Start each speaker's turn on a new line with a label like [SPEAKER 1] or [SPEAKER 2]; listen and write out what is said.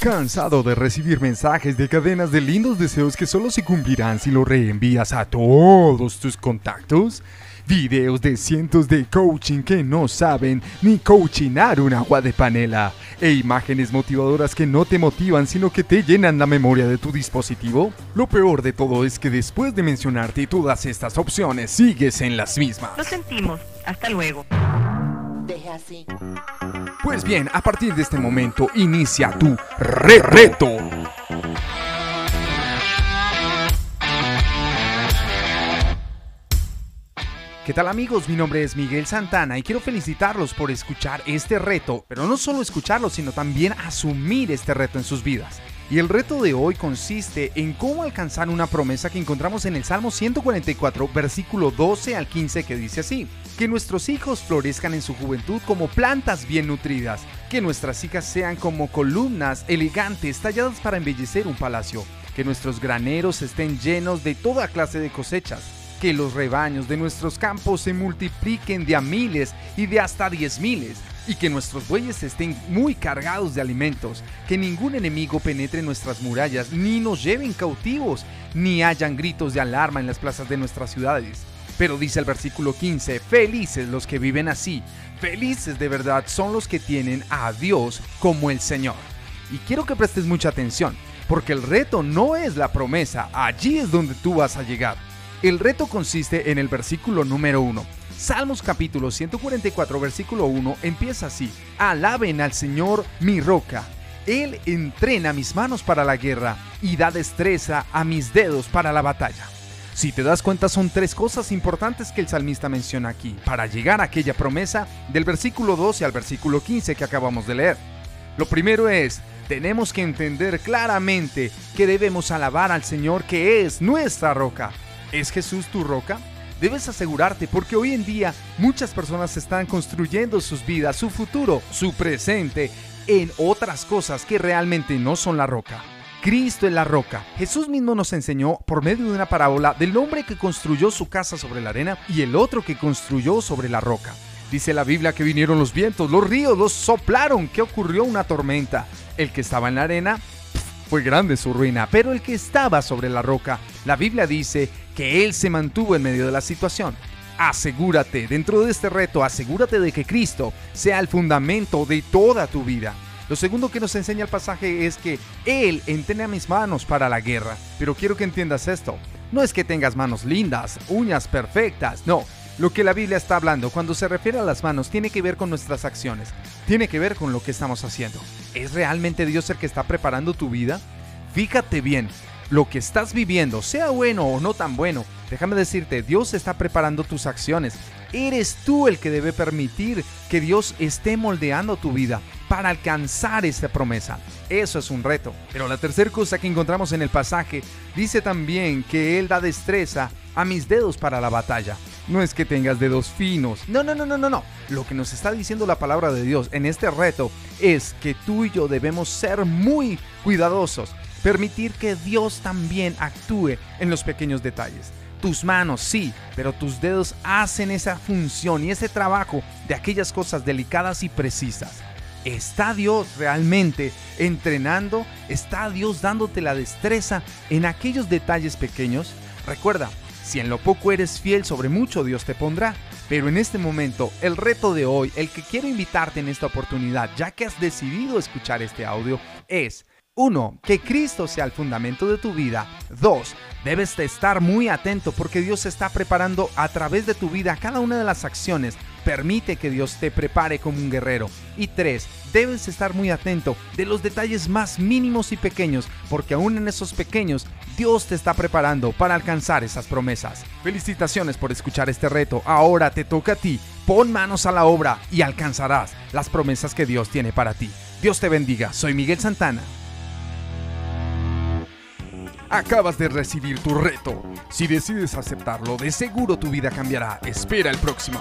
[SPEAKER 1] ¿Cansado de recibir mensajes de cadenas de lindos deseos que solo se cumplirán si lo reenvías a todos tus contactos? Videos de cientos de coaching que no saben ni coachinar un agua de panela. E imágenes motivadoras que no te motivan sino que te llenan la memoria de tu dispositivo. Lo peor de todo es que después de mencionarte todas estas opciones, sigues en las mismas.
[SPEAKER 2] Lo sentimos. Hasta luego.
[SPEAKER 3] Deje así.
[SPEAKER 1] Pues bien, a partir de este momento inicia tu re reto. ¿Qué tal amigos? Mi nombre es Miguel Santana y quiero felicitarlos por escuchar este reto, pero no solo escucharlo, sino también asumir este reto en sus vidas. Y el reto de hoy consiste en cómo alcanzar una promesa que encontramos en el Salmo 144, versículo 12 al 15, que dice así, que nuestros hijos florezcan en su juventud como plantas bien nutridas, que nuestras hijas sean como columnas elegantes talladas para embellecer un palacio, que nuestros graneros estén llenos de toda clase de cosechas, que los rebaños de nuestros campos se multipliquen de a miles y de hasta diez miles, y que nuestros bueyes estén muy cargados de alimentos, que ningún enemigo penetre nuestras murallas, ni nos lleven cautivos, ni hayan gritos de alarma en las plazas de nuestras ciudades. Pero dice el versículo 15, felices los que viven así, felices de verdad son los que tienen a Dios como el Señor. Y quiero que prestes mucha atención, porque el reto no es la promesa, allí es donde tú vas a llegar. El reto consiste en el versículo número 1. Salmos capítulo 144 versículo 1 empieza así. Alaben al Señor mi roca. Él entrena mis manos para la guerra y da destreza a mis dedos para la batalla. Si te das cuenta son tres cosas importantes que el salmista menciona aquí para llegar a aquella promesa del versículo 12 al versículo 15 que acabamos de leer. Lo primero es, tenemos que entender claramente que debemos alabar al Señor que es nuestra roca. ¿Es Jesús tu roca? Debes asegurarte porque hoy en día muchas personas están construyendo sus vidas, su futuro, su presente en otras cosas que realmente no son la roca. Cristo es la roca. Jesús mismo nos enseñó por medio de una parábola del hombre que construyó su casa sobre la arena y el otro que construyó sobre la roca. Dice la Biblia que vinieron los vientos, los ríos los soplaron, que ocurrió una tormenta. El que estaba en la arena fue grande su ruina, pero el que estaba sobre la roca, la Biblia dice que él se mantuvo en medio de la situación. Asegúrate, dentro de este reto, asegúrate de que Cristo sea el fundamento de toda tu vida. Lo segundo que nos enseña el pasaje es que Él entrena mis manos para la guerra. Pero quiero que entiendas esto. No es que tengas manos lindas, uñas perfectas, no. Lo que la Biblia está hablando cuando se refiere a las manos tiene que ver con nuestras acciones, tiene que ver con lo que estamos haciendo. ¿Es realmente Dios el que está preparando tu vida? Fíjate bien, lo que estás viviendo, sea bueno o no tan bueno, déjame decirte, Dios está preparando tus acciones. Eres tú el que debe permitir que Dios esté moldeando tu vida para alcanzar esta promesa. Eso es un reto. Pero la tercera cosa que encontramos en el pasaje dice también que Él da destreza a mis dedos para la batalla. No es que tengas dedos finos. No, no, no, no, no, no. Lo que nos está diciendo la palabra de Dios en este reto es que tú y yo debemos ser muy cuidadosos Permitir que Dios también actúe en los pequeños detalles. Tus manos sí, pero tus dedos hacen esa función y ese trabajo de aquellas cosas delicadas y precisas. ¿Está Dios realmente entrenando? ¿Está Dios dándote la destreza en aquellos detalles pequeños? Recuerda, si en lo poco eres fiel sobre mucho Dios te pondrá. Pero en este momento, el reto de hoy, el que quiero invitarte en esta oportunidad, ya que has decidido escuchar este audio, es 1. Que Cristo sea el fundamento de tu vida. 2. Debes de estar muy atento porque Dios está preparando a través de tu vida cada una de las acciones. Permite que Dios te prepare como un guerrero. Y 3. Debes estar muy atento de los detalles más mínimos y pequeños porque aún en esos pequeños Dios te está preparando para alcanzar esas promesas. Felicitaciones por escuchar este reto. Ahora te toca a ti. Pon manos a la obra y alcanzarás las promesas que Dios tiene para ti. Dios te bendiga. Soy Miguel Santana. Acabas de recibir tu reto. Si decides aceptarlo, de seguro tu vida cambiará. Espera el próximo.